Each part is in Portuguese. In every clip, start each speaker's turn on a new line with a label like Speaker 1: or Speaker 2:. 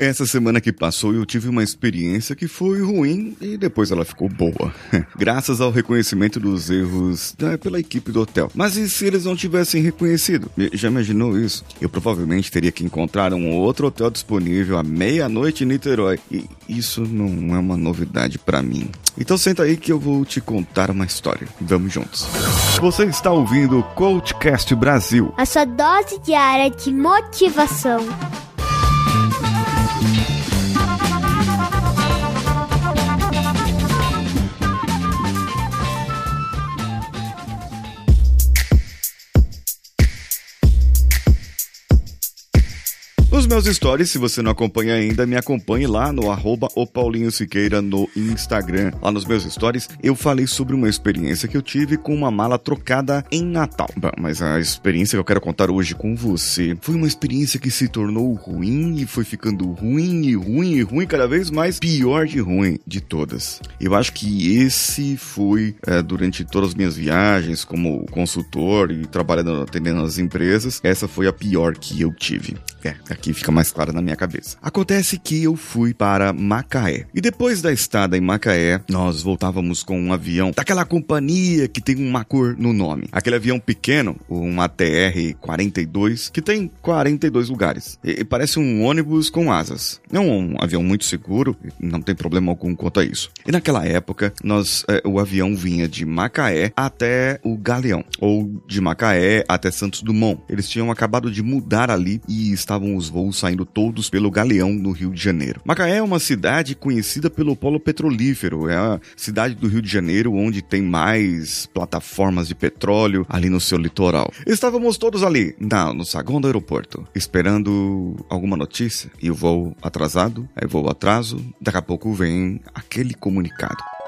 Speaker 1: Essa semana que passou eu tive uma experiência que foi ruim e depois ela ficou boa. Graças ao reconhecimento dos erros né, pela equipe do hotel. Mas e se eles não tivessem reconhecido? Já imaginou isso? Eu provavelmente teria que encontrar um outro hotel disponível à meia-noite em Niterói. E isso não é uma novidade para mim. Então senta aí que eu vou te contar uma história. Vamos juntos. Você está ouvindo o Coachcast Brasil.
Speaker 2: A sua dose diária de motivação.
Speaker 1: Meus stories, se você não acompanha ainda, me acompanhe lá no arroba Siqueira no Instagram. Lá nos meus stories, eu falei sobre uma experiência que eu tive com uma mala trocada em Natal. Bom, mas a experiência que eu quero contar hoje com você foi uma experiência que se tornou ruim e foi ficando ruim e ruim e ruim, cada vez mais pior de ruim de todas. Eu acho que esse foi, é, durante todas as minhas viagens como consultor e trabalhando atendendo as empresas, essa foi a pior que eu tive. É, aqui fica mais claro na minha cabeça. Acontece que eu fui para Macaé. E depois da estada em Macaé, nós voltávamos com um avião daquela companhia que tem uma cor no nome. Aquele avião pequeno, um ATR-42, que tem 42 lugares. E, parece um ônibus com asas. É um, um, avião muito seguro, não tem problema algum quanto a isso. E naquela época, nós, é, o avião vinha de Macaé até o Galeão, ou de Macaé até Santos Dumont. Eles tinham acabado de mudar ali e estavam os voos saindo todos pelo Galeão, no Rio de Janeiro. Macaé é uma cidade conhecida pelo polo petrolífero, é a cidade do Rio de Janeiro onde tem mais plataformas de petróleo ali no seu litoral. Estávamos todos ali, na, no saguão do aeroporto, esperando alguma notícia, e o voo atrasado, aí voo atraso, daqui a pouco vem aquele comunicado.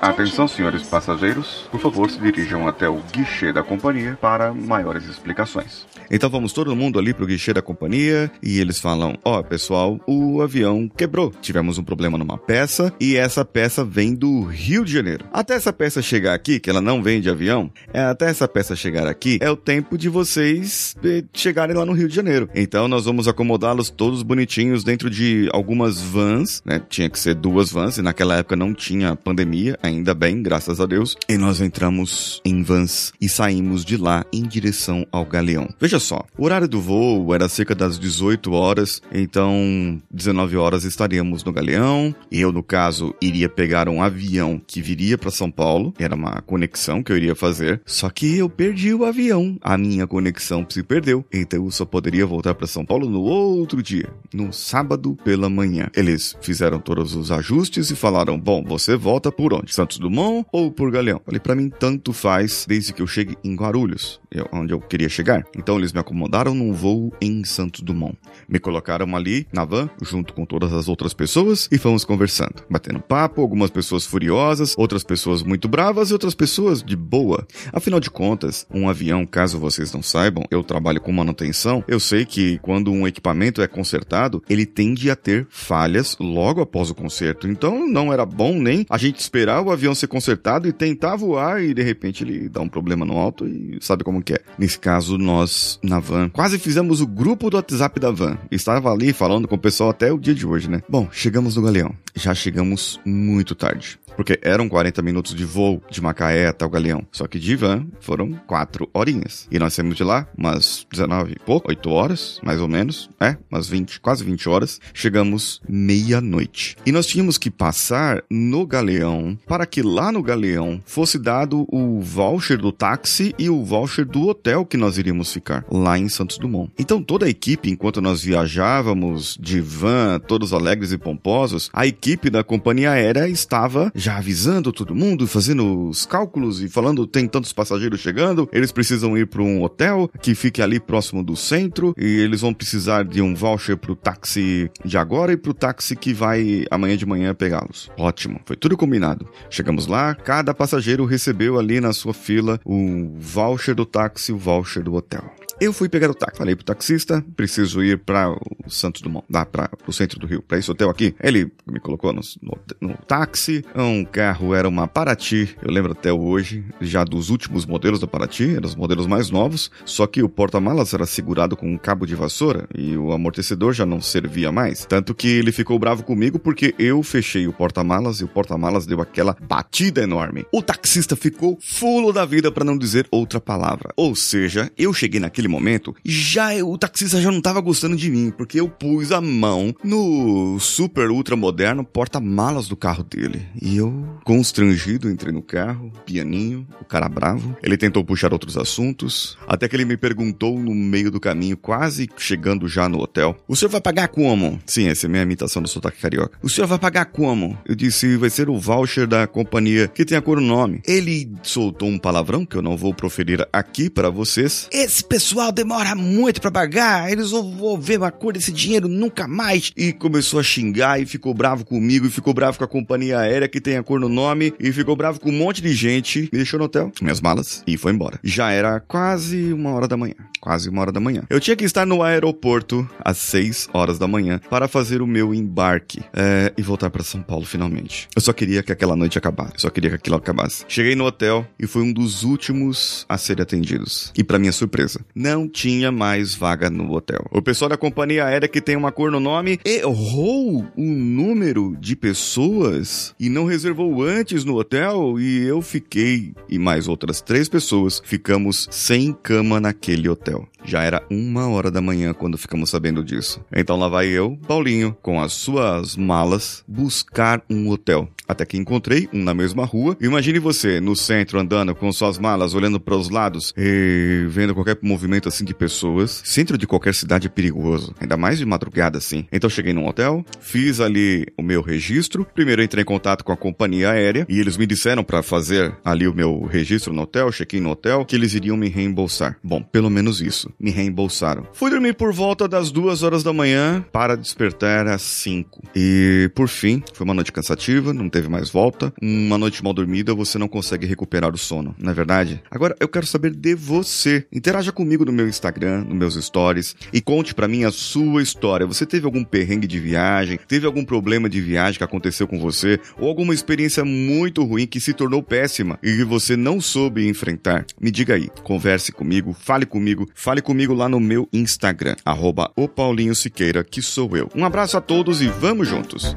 Speaker 1: Atenção, senhores passageiros, por favor se dirijam até o guichê da companhia para maiores explicações. Então vamos todo mundo ali pro guichê da companhia e eles falam: Ó, oh, pessoal, o avião quebrou. Tivemos um problema numa peça e essa peça vem do Rio de Janeiro. Até essa peça chegar aqui, que ela não vem de avião, é até essa peça chegar aqui é o tempo de vocês eh, chegarem lá no Rio de Janeiro. Então nós vamos acomodá-los todos bonitinhos dentro de algumas vans, né? Tinha que ser duas vans e naquela época não tinha pandemia ainda bem, graças a Deus. E nós entramos em vans e saímos de lá em direção ao Galeão. Veja só, o horário do voo era cerca das 18 horas, então 19 horas estaríamos no Galeão. Eu, no caso, iria pegar um avião que viria para São Paulo, era uma conexão que eu iria fazer. Só que eu perdi o avião, a minha conexão se perdeu, então eu só poderia voltar para São Paulo no outro dia, no sábado pela manhã. Eles fizeram todos os ajustes e falaram: bom, você volta por onde? Santos Dumont ou por Galeão? Falei, para mim tanto faz desde que eu chegue em Guarulhos, onde eu queria chegar. Então eles me acomodaram num voo em Santos Dumont. Me colocaram ali na van, junto com todas as outras pessoas, e fomos conversando, batendo papo, algumas pessoas furiosas, outras pessoas muito bravas e outras pessoas de boa. Afinal de contas, um avião, caso vocês não saibam, eu trabalho com manutenção, eu sei que quando um equipamento é consertado, ele tende a ter falhas logo após o conserto. Então não era bom nem a gente esperar o o avião ser consertado e tentar voar e de repente ele dá um problema no alto e sabe como que é. Nesse caso, nós, na van, quase fizemos o grupo do WhatsApp da van. Estava ali falando com o pessoal até o dia de hoje, né? Bom, chegamos no Galeão. Já chegamos muito tarde porque eram 40 minutos de voo de Macaé até o Galeão. Só que de van foram 4 horinhas. E nós saímos de lá umas 19 pouco, 8 horas, mais ou menos. É, umas 20, quase 20 horas. Chegamos meia-noite. E nós tínhamos que passar no Galeão para que lá no Galeão fosse dado o voucher do táxi e o voucher do hotel que nós iríamos ficar, lá em Santos Dumont. Então toda a equipe, enquanto nós viajávamos de van, todos alegres e pomposos, a equipe da companhia aérea estava já avisando todo mundo, fazendo os cálculos e falando tem tantos passageiros chegando, eles precisam ir para um hotel que fique ali próximo do centro e eles vão precisar de um voucher pro táxi de agora e pro táxi que vai amanhã de manhã pegá-los. Ótimo, foi tudo combinado. Chegamos lá, cada passageiro recebeu ali na sua fila o voucher do táxi, o voucher do hotel. Eu fui pegar o táxi. Falei pro taxista, preciso ir para o Santos Dumont, lá para o centro do Rio, para esse hotel aqui. Ele me colocou no, no, no táxi. Um carro era uma Paraty. Eu lembro até hoje, já dos últimos modelos da Paraty, eram os modelos mais novos. Só que o porta-malas era segurado com um cabo de vassoura e o amortecedor já não servia mais. Tanto que ele ficou bravo comigo porque eu fechei o porta-malas e o porta-malas deu aquela batida enorme. O taxista ficou fulo da vida para não dizer outra palavra. Ou seja, eu cheguei naquele momento já o taxista já não tava gostando de mim, porque eu pus a mão no super ultra moderno porta-malas do carro dele. E eu, constrangido, entrei no carro, pianinho, o cara bravo. Ele tentou puxar outros assuntos, até que ele me perguntou no meio do caminho, quase chegando já no hotel: O senhor vai pagar como? Sim, essa é a minha imitação do sotaque carioca. O senhor vai pagar como? Eu disse: Vai ser o voucher da companhia que tem a cor no nome. Ele soltou um palavrão que eu não vou proferir aqui para vocês. Esse pessoal demora muito para pagar, eles vão ver a cor desse dinheiro nunca mais. E começou a xingar e ficou bravo comigo e ficou bravo com a companhia aérea que tem a cor no nome e ficou bravo com um monte de gente. Me deixou no hotel, minhas malas e foi embora. Já era quase uma hora da manhã. Quase uma hora da manhã. Eu tinha que estar no aeroporto às 6 horas da manhã para fazer o meu embarque é, e voltar para São Paulo finalmente. Eu só queria que aquela noite acabasse. Eu só queria que aquilo acabasse. Cheguei no hotel e fui um dos últimos a serem atendidos. E para minha surpresa, não tinha mais vaga no hotel. O pessoal da companhia aérea que tem uma cor no nome errou o número de pessoas e não reservou antes no hotel e eu fiquei e mais outras três pessoas ficamos sem cama naquele hotel. Já era uma hora da manhã quando ficamos sabendo disso. Então lá vai eu, Paulinho, com as suas malas, buscar um hotel. Até que encontrei um na mesma rua. Imagine você no centro andando com suas malas, olhando para os lados e vendo qualquer movimento assim de pessoas. Centro de qualquer cidade é perigoso, ainda mais de madrugada assim. Então cheguei num hotel, fiz ali o meu registro. Primeiro entrei em contato com a companhia aérea e eles me disseram para fazer ali o meu registro no hotel, check-in no hotel, que eles iriam me reembolsar. Bom, pelo menos isso, me reembolsaram. Fui dormir por volta das duas horas da manhã para despertar às cinco. E por fim, foi uma noite cansativa, não teve mais volta. Uma noite mal dormida, você não consegue recuperar o sono, não é verdade? Agora eu quero saber de você. Interaja comigo no meu Instagram, nos meus stories e conte para mim a sua história. Você teve algum perrengue de viagem? Teve algum problema de viagem que aconteceu com você? Ou alguma experiência muito ruim que se tornou péssima e que você não soube enfrentar? Me diga aí, converse comigo, fale comigo, fale comigo lá no meu Instagram, arroba o Paulinho Siqueira, que sou eu. Um abraço a todos e vamos juntos!